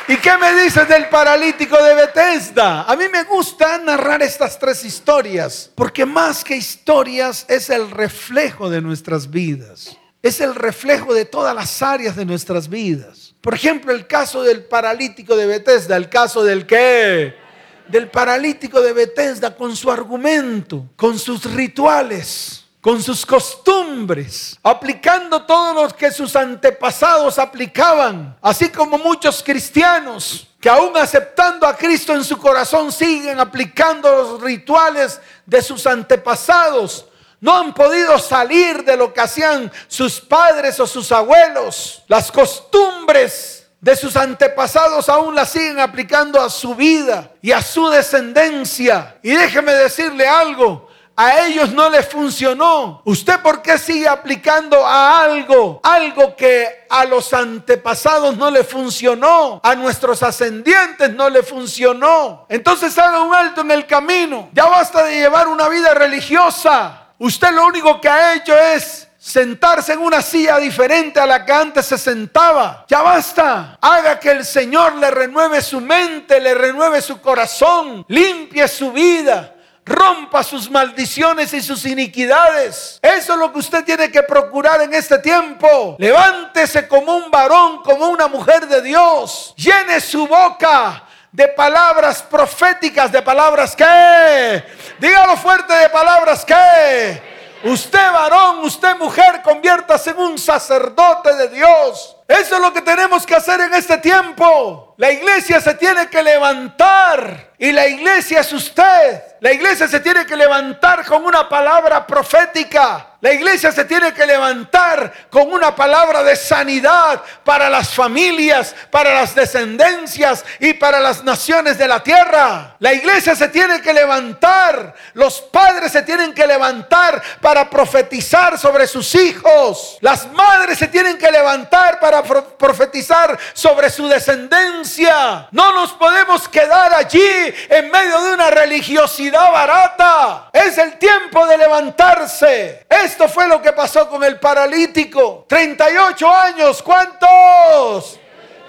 ¿Y qué me dices del paralítico de Bethesda? A mí me gusta narrar estas tres historias, porque más que historias es el reflejo de nuestras vidas. Es el reflejo de todas las áreas de nuestras vidas. Por ejemplo, el caso del paralítico de Bethesda, el caso del qué? Del paralítico de Bethesda con su argumento, con sus rituales con sus costumbres, aplicando todo lo que sus antepasados aplicaban, así como muchos cristianos que aún aceptando a Cristo en su corazón siguen aplicando los rituales de sus antepasados. No han podido salir de lo que hacían sus padres o sus abuelos. Las costumbres de sus antepasados aún las siguen aplicando a su vida y a su descendencia. Y déjeme decirle algo, a ellos no les funcionó. ¿Usted por qué sigue aplicando a algo? Algo que a los antepasados no le funcionó. A nuestros ascendientes no le funcionó. Entonces haga un alto en el camino. Ya basta de llevar una vida religiosa. Usted lo único que ha hecho es sentarse en una silla diferente a la que antes se sentaba. Ya basta. Haga que el Señor le renueve su mente, le renueve su corazón, limpie su vida rompa sus maldiciones y sus iniquidades. Eso es lo que usted tiene que procurar en este tiempo. Levántese como un varón, como una mujer de Dios. Llene su boca de palabras proféticas, de palabras que, dígalo fuerte, de palabras que. Usted varón, usted mujer, conviértase en un sacerdote de Dios. Eso es lo que tenemos que hacer en este tiempo. La iglesia se tiene que levantar y la iglesia es usted. La iglesia se tiene que levantar con una palabra profética. La iglesia se tiene que levantar con una palabra de sanidad para las familias, para las descendencias y para las naciones de la tierra. La iglesia se tiene que levantar. Los padres se tienen que levantar para profetizar sobre sus hijos. Las madres se tienen que levantar para profetizar sobre su descendencia. No nos podemos quedar allí en medio de una religiosidad barata. Es el tiempo de levantarse. Esto fue lo que pasó con el paralítico. 38 años. ¿Cuántos?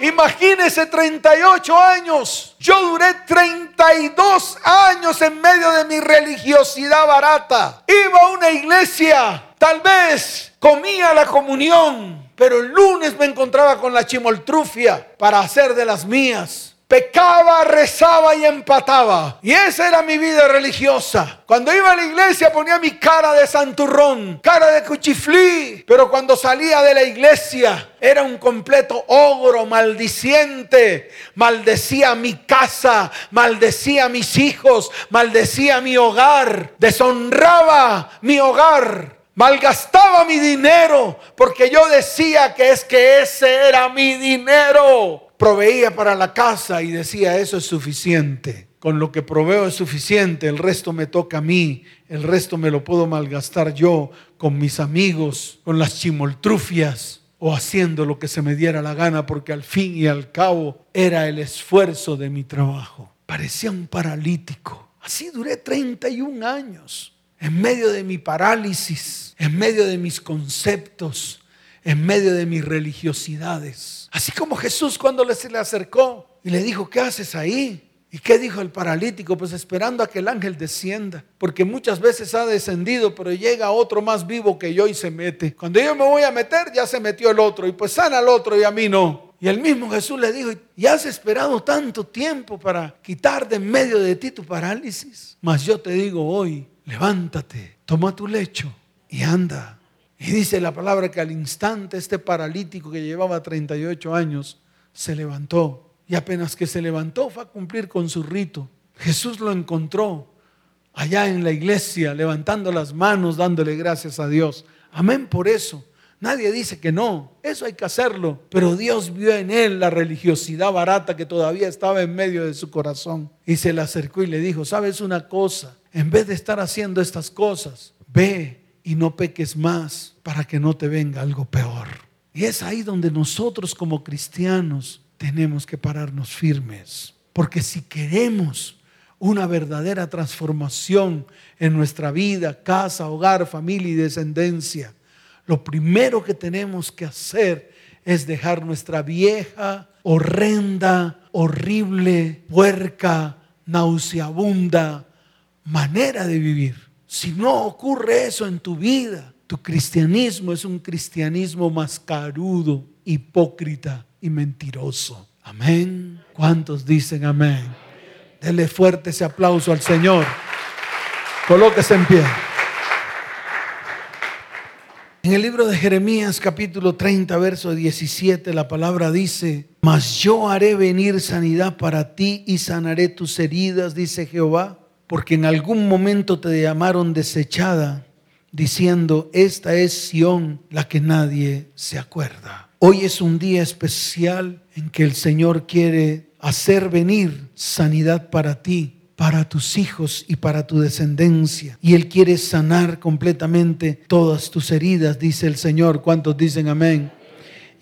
Imagínese 38 años. Yo duré 32 años en medio de mi religiosidad barata. Iba a una iglesia. Tal vez comía la comunión. Pero el lunes me encontraba con la chimoltrufia para hacer de las mías pecaba, rezaba y empataba. Y esa era mi vida religiosa. Cuando iba a la iglesia ponía mi cara de santurrón, cara de cuchiflí. Pero cuando salía de la iglesia era un completo ogro, maldiciente. Maldecía mi casa, maldecía mis hijos, maldecía mi hogar, deshonraba mi hogar. Malgastaba mi dinero porque yo decía que es que ese era mi dinero proveía para la casa y decía, eso es suficiente. Con lo que proveo es suficiente, el resto me toca a mí, el resto me lo puedo malgastar yo con mis amigos, con las chimoltrufias o haciendo lo que se me diera la gana, porque al fin y al cabo era el esfuerzo de mi trabajo. Parecía un paralítico. Así duré 31 años, en medio de mi parálisis, en medio de mis conceptos, en medio de mis religiosidades. Así como Jesús cuando se le acercó y le dijo, ¿qué haces ahí? ¿Y qué dijo el paralítico? Pues esperando a que el ángel descienda, porque muchas veces ha descendido, pero llega otro más vivo que yo y se mete. Cuando yo me voy a meter, ya se metió el otro, y pues sana al otro y a mí no. Y el mismo Jesús le dijo, ¿y has esperado tanto tiempo para quitar de en medio de ti tu parálisis? Mas yo te digo hoy, levántate, toma tu lecho y anda. Y dice la palabra que al instante este paralítico que llevaba 38 años se levantó. Y apenas que se levantó fue a cumplir con su rito. Jesús lo encontró allá en la iglesia, levantando las manos, dándole gracias a Dios. Amén por eso. Nadie dice que no, eso hay que hacerlo. Pero Dios vio en él la religiosidad barata que todavía estaba en medio de su corazón. Y se le acercó y le dijo, ¿sabes una cosa? En vez de estar haciendo estas cosas, ve y no peques más para que no te venga algo peor. Y es ahí donde nosotros como cristianos tenemos que pararnos firmes. Porque si queremos una verdadera transformación en nuestra vida, casa, hogar, familia y descendencia, lo primero que tenemos que hacer es dejar nuestra vieja, horrenda, horrible, puerca, nauseabunda manera de vivir. Si no ocurre eso en tu vida, tu cristianismo es un cristianismo mascarudo, hipócrita y mentiroso. Amén. ¿Cuántos dicen amén? Dele fuerte ese aplauso al Señor. Colóquese en pie. En el libro de Jeremías capítulo 30, verso 17, la palabra dice, mas yo haré venir sanidad para ti y sanaré tus heridas, dice Jehová, porque en algún momento te llamaron desechada, diciendo, esta es Sión, la que nadie se acuerda. Hoy es un día especial en que el Señor quiere hacer venir sanidad para ti para tus hijos y para tu descendencia. Y Él quiere sanar completamente todas tus heridas, dice el Señor. ¿Cuántos dicen amén?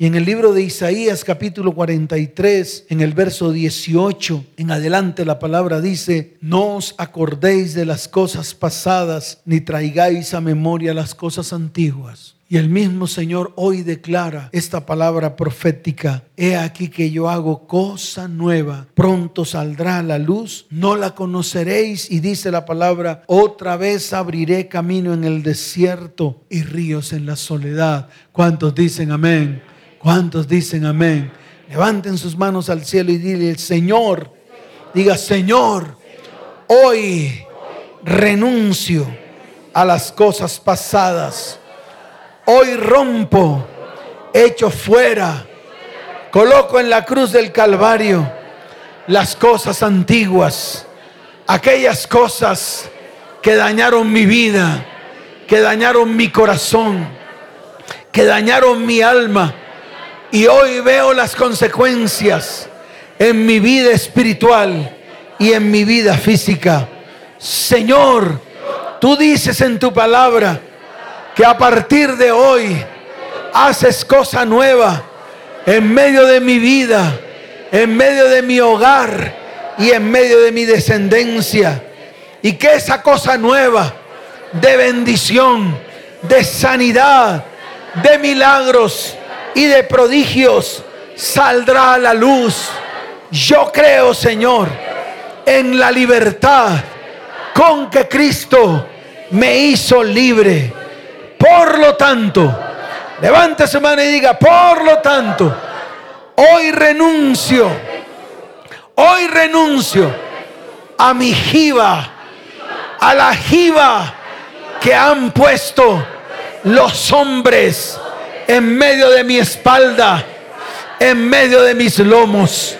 Y en el libro de Isaías capítulo 43, en el verso 18, en adelante la palabra dice, no os acordéis de las cosas pasadas, ni traigáis a memoria las cosas antiguas y el mismo Señor hoy declara esta palabra profética. He aquí que yo hago cosa nueva. Pronto saldrá la luz. No la conoceréis. Y dice la palabra, otra vez abriré camino en el desierto y ríos en la soledad. ¿Cuántos dicen amén? ¿Cuántos dicen amén? Levanten sus manos al cielo y dile, Señor, diga, Señor, hoy renuncio a las cosas pasadas Hoy rompo, echo fuera, coloco en la cruz del Calvario las cosas antiguas, aquellas cosas que dañaron mi vida, que dañaron mi corazón, que dañaron mi alma. Y hoy veo las consecuencias en mi vida espiritual y en mi vida física. Señor, tú dices en tu palabra, que a partir de hoy haces cosa nueva en medio de mi vida, en medio de mi hogar y en medio de mi descendencia. Y que esa cosa nueva de bendición, de sanidad, de milagros y de prodigios saldrá a la luz. Yo creo, Señor, en la libertad con que Cristo me hizo libre. Por lo tanto, levante su mano y diga, por lo tanto, hoy renuncio, hoy renuncio a mi jiba, a la jiba que han puesto los hombres en medio de mi espalda, en medio de mis lomos.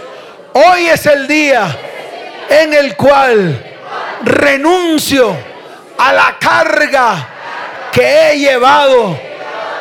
Hoy es el día en el cual renuncio a la carga que he llevado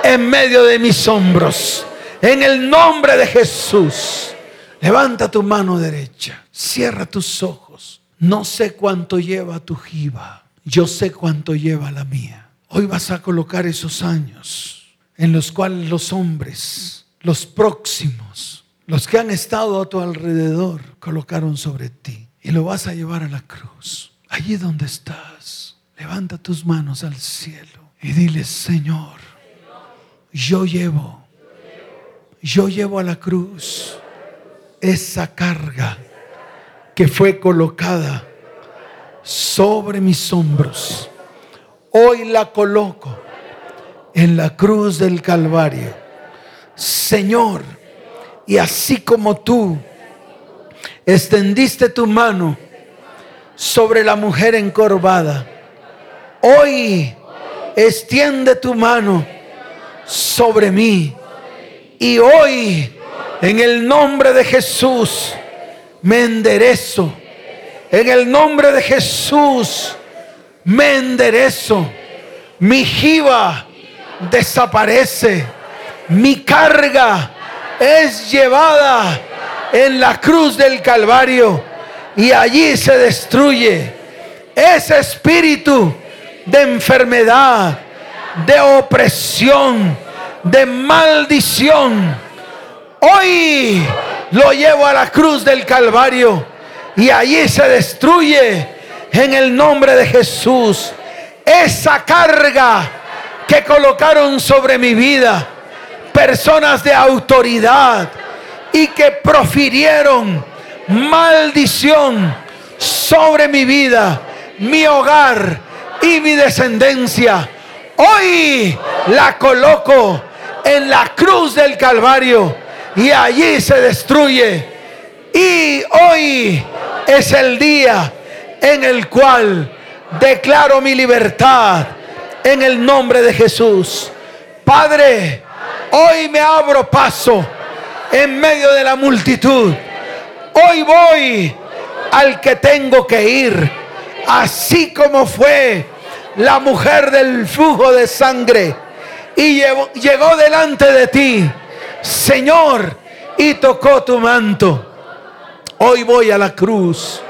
en medio de mis hombros. En el nombre de Jesús. Levanta tu mano derecha. Cierra tus ojos. No sé cuánto lleva tu jiba. Yo sé cuánto lleva la mía. Hoy vas a colocar esos años en los cuales los hombres, los próximos, los que han estado a tu alrededor, colocaron sobre ti. Y lo vas a llevar a la cruz. Allí donde estás. Levanta tus manos al cielo y dile, Señor, yo llevo, yo llevo a la cruz esa carga que fue colocada sobre mis hombros. Hoy la coloco en la cruz del Calvario. Señor, y así como tú extendiste tu mano sobre la mujer encorvada, hoy extiende tu mano sobre mí. Y hoy, en el nombre de Jesús, me enderezo. En el nombre de Jesús, me enderezo. Mi jiba desaparece. Mi carga es llevada en la cruz del Calvario y allí se destruye ese espíritu de enfermedad, de opresión, de maldición. Hoy lo llevo a la cruz del Calvario y allí se destruye en el nombre de Jesús esa carga que colocaron sobre mi vida personas de autoridad y que profirieron maldición sobre mi vida, mi hogar y mi descendencia. Hoy la coloco en la cruz del Calvario y allí se destruye. Y hoy es el día en el cual declaro mi libertad en el nombre de Jesús. Padre, hoy me abro paso en medio de la multitud. Hoy voy al que tengo que ir, así como fue la mujer del flujo de sangre y llegó, delante de ti, Señor, y tocó tu manto. Hoy voy a la cruz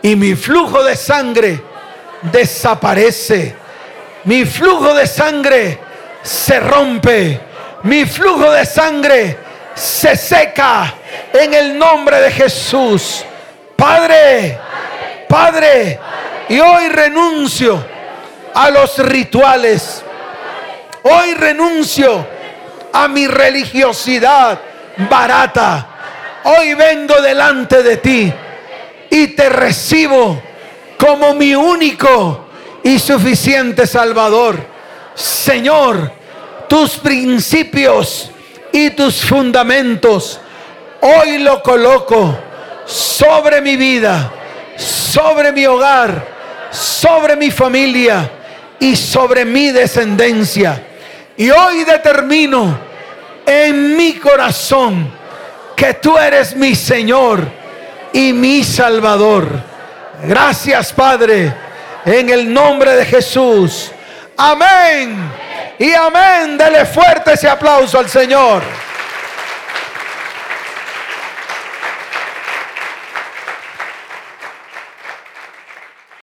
y mi flujo de sangre desaparece. Mi flujo de sangre se rompe. Mi flujo de sangre se seca en el nombre de Jesús. Padre, Padre, y hoy renuncio a los rituales. Hoy renuncio a mi religiosidad barata. Hoy vengo delante de ti y te recibo como mi único y suficiente Salvador. Señor, tus principios y tus fundamentos hoy lo coloco sobre mi vida, sobre mi hogar, sobre mi familia y sobre mi descendencia. Y hoy determino en mi corazón que tú eres mi Señor y mi Salvador. Gracias Padre, en el nombre de Jesús. Amén. Y amén. Dele fuerte ese aplauso al Señor.